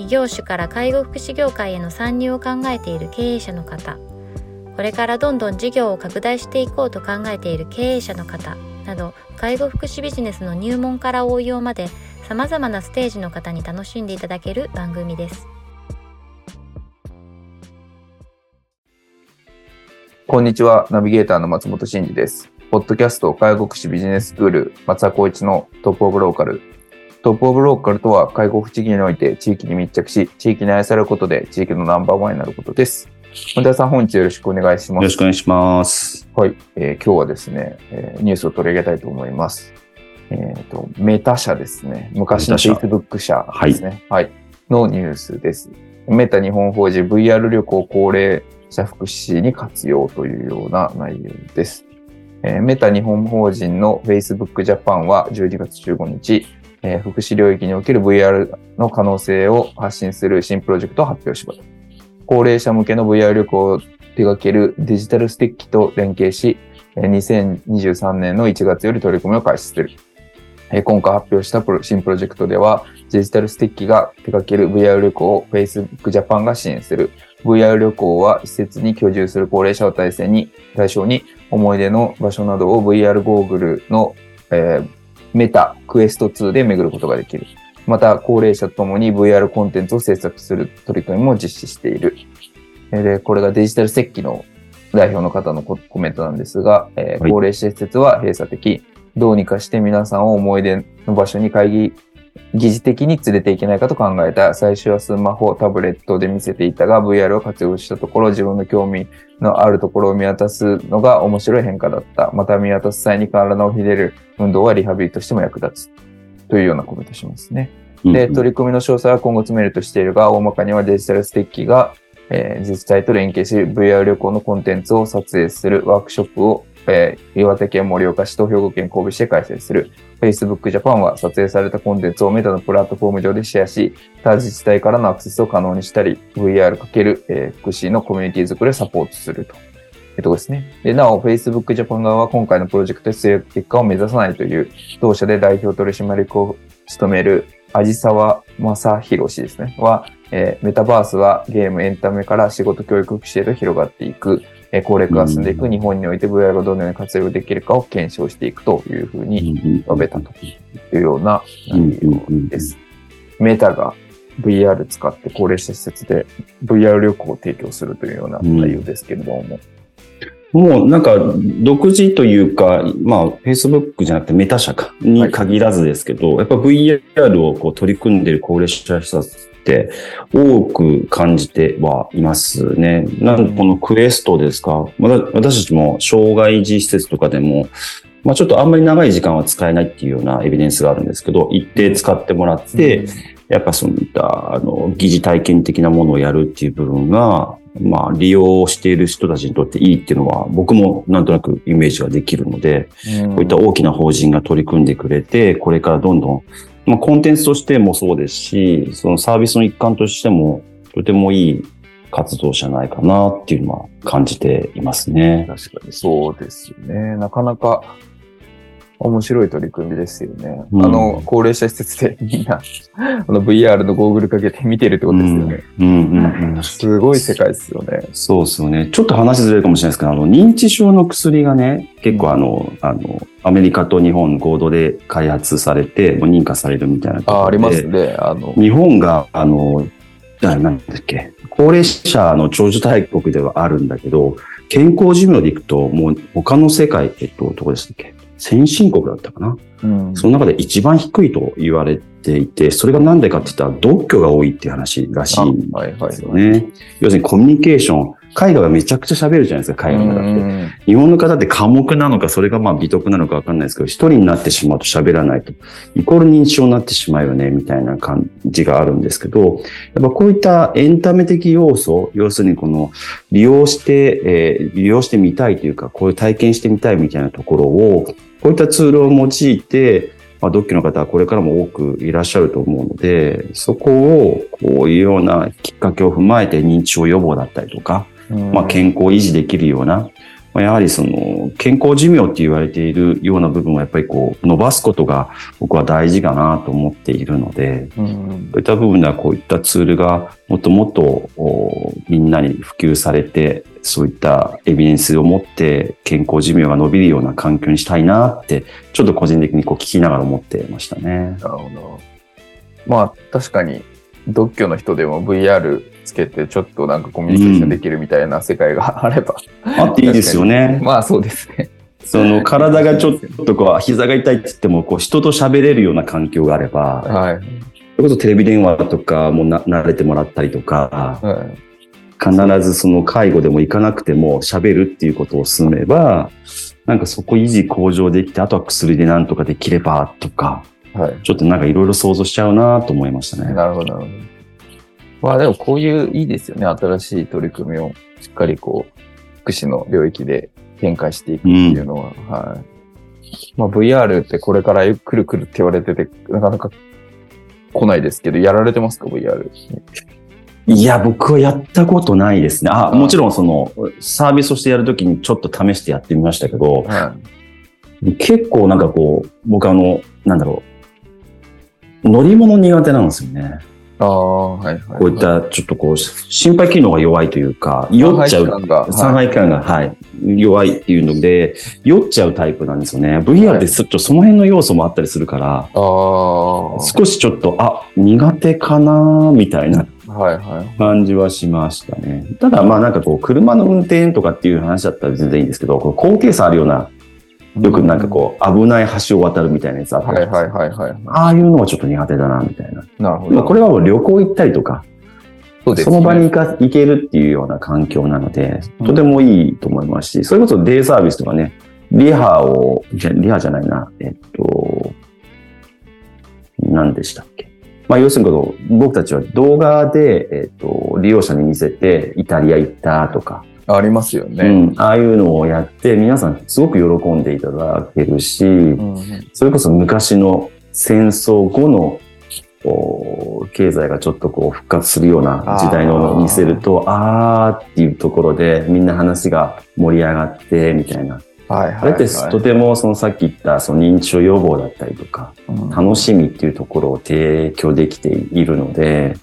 異業種から介護福祉業界への参入を考えている経営者の方これからどんどん事業を拡大していこうと考えている経営者の方など介護福祉ビジネスの入門から応用までさまざまなステージの方に楽しんでいただける番組です。こんにちは、ナビゲーターの松本真二です。ポッドキャスト介護福祉ビジネススクール松田光一のトップオブローカル。トップオブローカルとは介護福祉業において地域に密着し、地域に愛されることで地域のナンバーワンになることです。本田さん、本日よろしくお願いします。よろしくお願いします。はい、えー、今日はですね、えー、ニュースを取り上げたいと思います。えっ、ー、と、メタ社ですね。昔の Facebook 社ですね。はい、はい。のニュースです。メタ日本法人 VR 旅行高齢者福祉に活用というような内容です。えー、メタ日本法人の Facebook Japan は12月15日、えー、福祉領域における VR の可能性を発信する新プロジェクトを発表します。高齢者向けの VR 旅行を手掛けるデジタルステッキと連携し、2023年の1月より取り組みを開始する。今回発表した新プロジェクトでは、デジタルステッキが手掛ける VR 旅行を Facebook Japan が支援する。VR 旅行は施設に居住する高齢者を対象に、対象に思い出の場所などを VR ゴーグルの、えー、メタクエスト2で巡ることができる。また、高齢者とともに VR コンテンツを制作する取り組みも実施している。で、これがデジタル設計の代表の方のコメントなんですが、えー、高齢者施設は閉鎖的。どうにかして皆さんを思い出の場所に会議疑似的に連れていけないかと考えた。最初はスマホ、タブレットで見せていたが、VR を活用したところ、自分の興味のあるところを見渡すのが面白い変化だった。また見渡す際に体をひねる運動はリハビリとしても役立つ。というようなコメントしますね。で、取り組みの詳細は今後詰めるとしているが、大まかにはデジタルステッキが、えー、自治体と連携し、VR 旅行のコンテンツを撮影するワークショップをえー、岩手県盛岡市と兵庫県神戸市で開催する Facebook Japan は撮影されたコンテンツをメタのプラットフォーム上でシェアし、他自治体からのアクセスを可能にしたり、VR× えー、福祉のコミュニティ作りをサポートすると。えっとですね。で、なお、Facebook Japan 側は今回のプロジェクトで結果を目指さないという、同社で代表取締役を務める味沢正宏氏ですね。は、えー、メタバースはゲーム、エンタメから仕事、教育、福祉へと広がっていく。え高齢化が進んでいく日本において VR がどのように活用できるかを検証していくというふうに述べたというような内容です。メタが VR 使って高齢者施設で VR 旅行を提供するというような内容ですけれども。もうなんか独自というか、まあ Facebook じゃなくてメタ社かに限らずですけど、はい、やっぱ VR をこう取り組んでいる高齢者施設って多く感じてはいますね。なんでこのクエストですか、私たちも障害児施設とかでも、まあ、ちょっとあんまり長い時間は使えないっていうようなエビデンスがあるんですけど、一定使ってもらって、やっぱそういったあの疑似体験的なものをやるっていう部分が、まあ、利用している人たちにとっていいっていうのは、僕もなんとなくイメージができるので、こういった大きな法人が取り組んでくれて、これからどんどんまあ、コンテンツとしてもそうですし、そのサービスの一環としても、とてもいい活動じゃないかなっていうのは感じていますね。確かにそうですよね。なかなか面白い取り組みですよね。うん、あの、高齢者施設でみんな、あの VR のゴーグルかけて見てるってことですよね。うん、うん、うんうんすごい世界ですよね。そうですよね。ちょっと話ずれるかもしれないですけど、あの、認知症の薬がね、結構あの、あの、アメリカと日本合同で開発されて、認可されるみたいなあありますね。あの、日本が、あの、なんだっけ、高齢者の長寿大国ではあるんだけど、健康寿命でいくと、もう他の世界、えっと、どこでしたっけ？先進国だったかな、うん、その中で一番低いと言われていて、それが何でかって言ったら、独居が多いっていう話らしいんですよね。はいはいはい、要するにコミュニケーション、海外はめちゃくちゃ喋るじゃないですか、海外の方って。日本の方って寡黙なのか、それがまあ美徳なのかわかんないですけど、一人になってしまうと喋らないと、イコール認知症になってしまうよね、みたいな感じがあるんですけど、やっぱこういったエンタメ的要素、要するにこの利用して、えー利用してみたいというか、こういう体験してみたいみたいなところを、こういったツールを用いて、まあ、ドッキの方はこれからも多くいらっしゃると思うので、そこをこういうようなきっかけを踏まえて認知症予防だったりとか、まあ、健康を維持できるような、まあ、やはりその健康寿命って言われているような部分をやっぱりこう伸ばすことが僕は大事かなと思っているので、うんそういった部分ではこういったツールがもっともっとおみんなに普及されて、そういったエビデンスを持って健康寿命が伸びるような環境にしたいなって、ちょっと個人的にこう聞きながら思ってましたね。なるほど。まあ確かに、独居の人でも VR つけてちょっとなんかコミュニケーションできるみたいな世界があれば。あっていいですよね。まあそうですね。その体がちょっとこう膝が痛いって言ってもこう人と喋れるような環境があれば、はい。それこそテレビ電話とかもな慣れてもらったりとか、はい必ずその介護でも行かなくても喋るっていうことを進めば、なんかそこ維持向上できて、あとは薬でなんとかできればとか、はい。ちょっとなんかいろいろ想像しちゃうなと思いましたね。なるほど、なるほど。まあでもこういういいですよね。新しい取り組みをしっかりこう、福祉の領域で展開していくっていうのは、はい。まあ VR ってこれから来る来るって言われてて、なかなか来ないですけど、やられてますか ?VR。いや、僕はやったことないですね。あ、もちろんそのサービスとしてやるときにちょっと試してやってみましたけど、はい。結構なんかこう、僕あの、なんだろう、乗り物苦手なんですよね。ああ、はいはい。こういったちょっとこう、心肺機能が弱いというか、酔っちゃう。感が。三はい杯感が、はい、弱いっていうので、酔っちゃうタイプなんですよね。VR ってちょっとその辺の要素もあったりするから。は少しちょっと、あ、苦手かなみたいないはい。感じはしましたね。ただまあなんかこう、車の運転とかっていう話だったら全然いいんですけど、こう高低差あるような、よくなんかこう、危ない橋を渡るみたいなやつあったはいりはいはいはい。ああいうのはちょっと苦手だな、みたいな。なるほど。まあこれはもう旅行行ったりとか、そうですその場に行か行けるっていうような環境なので、うんとてもいいと思いますし、それこそデイサービスとかね、リハを、じゃ、リハじゃないな、えっと、何でしたっけ。まあ、要するに僕たちは動画で、えっと、利用者に見せて、イタリア行ったとか、ありますよね。うん、ああいうのをやって、皆さんすごく喜んでいただけるし、うんそれこそ昔の戦争後の経済がちょっとこう復活するような時代のを見せると、あーっていうところでみんな話が盛り上がってみたいな。はいはい、はい。あれってとてもそのさっき言ったその認知症予防だったりとか、うん楽しみっていうところを提供できているので、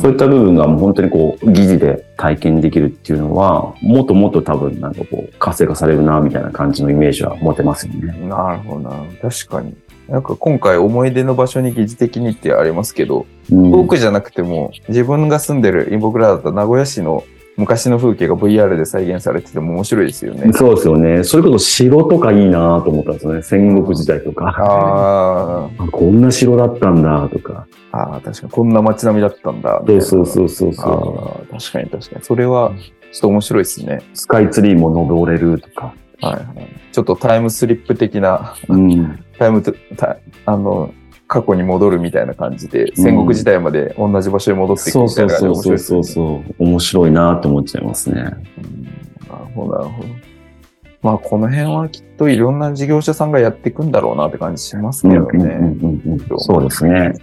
そういった部分がもう本当にこう疑似で体験できるっていうのは、もっともっと多分なんかこう活性化されるなみたいな感じのイメージは持てますよね。なるほどな。確かに。なんか今回思い出の場所に疑似的にってありますけど、うん遠くじゃなくても自分が住んでる、僕らだった名古屋市の昔の風景が VR で再現されてても面白いですよね。そうですよね。それこそ城とかいいなと思ったんですよね。戦国時代とか。ああこんな城だったんだとか。ーあー、確かにこんな街並みだったんだ。そうそうう。そうそうそあー確かに確かに。それはちょっと面白いですね。う。スカイツリーも登れるとか。はいはい。ちょっとタイムスリップ的な、うん。タイムあの、過去に戻るみたいな感じで、戦国時代まで同じ場所に戻っていくそうみたいそうな感じでそう面白いうそそうそう。面白いなと思っちゃいますね。うんなるほど、なるほど。まあ、この辺はきっといろんな事業者さんがやっていくんだろうなって感じしますけどね。そうですね。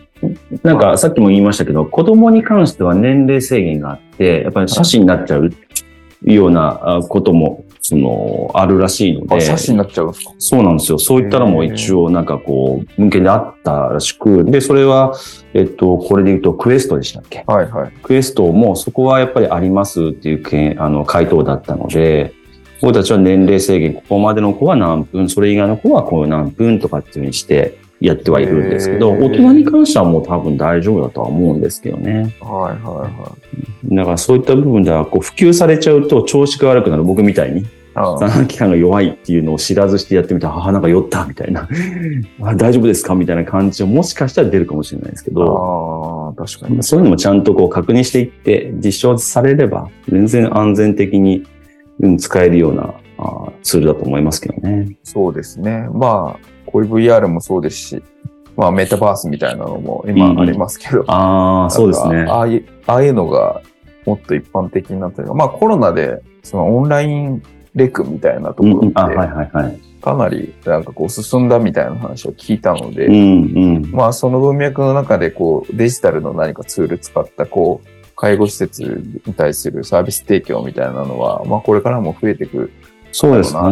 なんかさっきも言いましたけど、子供に関しては年齢制限があって、やっぱり写真になっちゃうようなあことも、その、あるらしいのあ、で。写真になっちゃうんですか？そうなんですよ。そういったのも一応なんかこう、文献であったらしく、で、それは、えっと、これで言うとクエストでしたっけ？はいはい。クエストもそこはやっぱりありますっていうけんあの回答だったので、僕たちは年齢制限、ここまでの子は何分、それ以外の子はこう何分とかっていうふうにしてやってはいるんですけど、大人に関してはもう多分大丈夫だとは思うんですけどね。はいはいはい。だからそういった部分ではこう普及されちゃうと調子が悪くなる僕みたいに。あ産卵期間が弱いっていうのを知らずしてやってみたら、あ、なんか酔ったみたいな、あ大丈夫ですか？みたいな感じはもしかしたら出るかもしれないですけど、あー、確かに。そういうのもちゃんとこう確認していって、実証されれば、全然安全的にうん使えるようなあツールだと思いますけどね。そうですね。まあ、こういう VR もそうですし、まあメタバースみたいなのも今ありますけど、ああ、そうですね。ああいう、ああいうのがもっと一般的になったりまあコロナで、そのオンラインレクみたいなところって、はいはいはい。かなりなんかこう進んだみたいな話を聞いたので、うんうん。まあその文脈の中でこうデジタルの何かツール使ったこう介護施設に対するサービス提供みたいなのは、まあこれからも増えていくそうですね。オ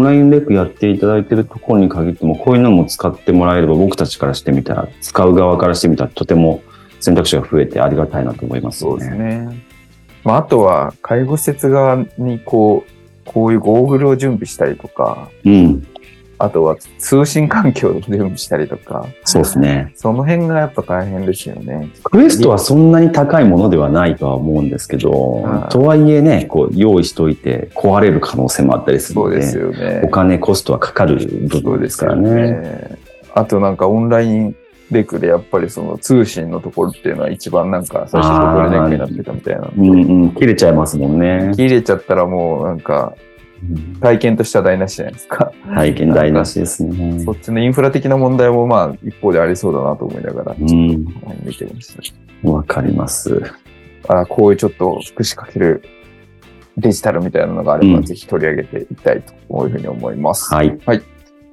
ンラインレクやっていただいてるところに限っても、こういうのも使ってもらえれば、僕たちからしてみたら、使う側からしてみたら、とても選択肢が増えてありがたいなと思いますそう。ですね。まああとは介護施設側にこう、こういうゴーグルを準備したりとか、うん。あとは通信環境を準備したりとか、そうですね。その辺がやっぱ大変ですよね。クエストはそんなに高いものではないとは思うんですけどはい、とはいえね、こう、用意しといて壊れる可能性もあったりするのそうですで、よね。お金、コストはかかる部分ですからね。ね。あとなんかオンラインレクでやっぱりその通信のところっていうのは一番なんか最初ボトルネックになってたみたいなうんうん、切れちゃいますもんね。切れちゃったらもうなんかうん体験としては台無しじゃないですか。体験台無しですね。そっちのインフラ的な問題もまあ一方でありそうだなと思いながら、うん、見てました。わかります。あこういうちょっと福祉かけるデジタルみたいなのがあれば、うんぜひ取り上げていきたいとこういうふうに思います。はい。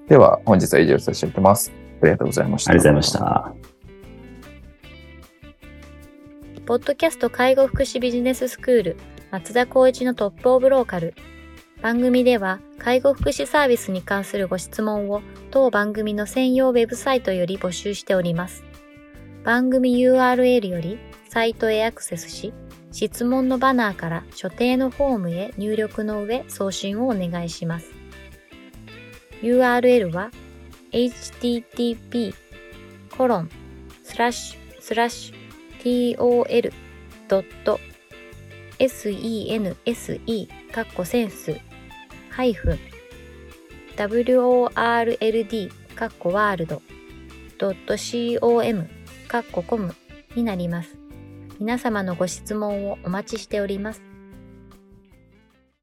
では、本日は以上させていただきます。ありがとうございました。ありがとうございました。ポッドキャスト介護福祉ビジネススクール松田光一のトップオブローカル。番組では介護福祉サービスに関するご質問を当番組の専用ウェブサイトより募集しております。番組 URL よりサイトへアクセスし、質問のバナーから所定のフォームへ入力の上送信をお願いします。URL は http コロンスラッシュスラッシュ tol.sense カッコセンスハイフン world カッコワールド .com カッココムになります。皆様のご質問をお待ちしております。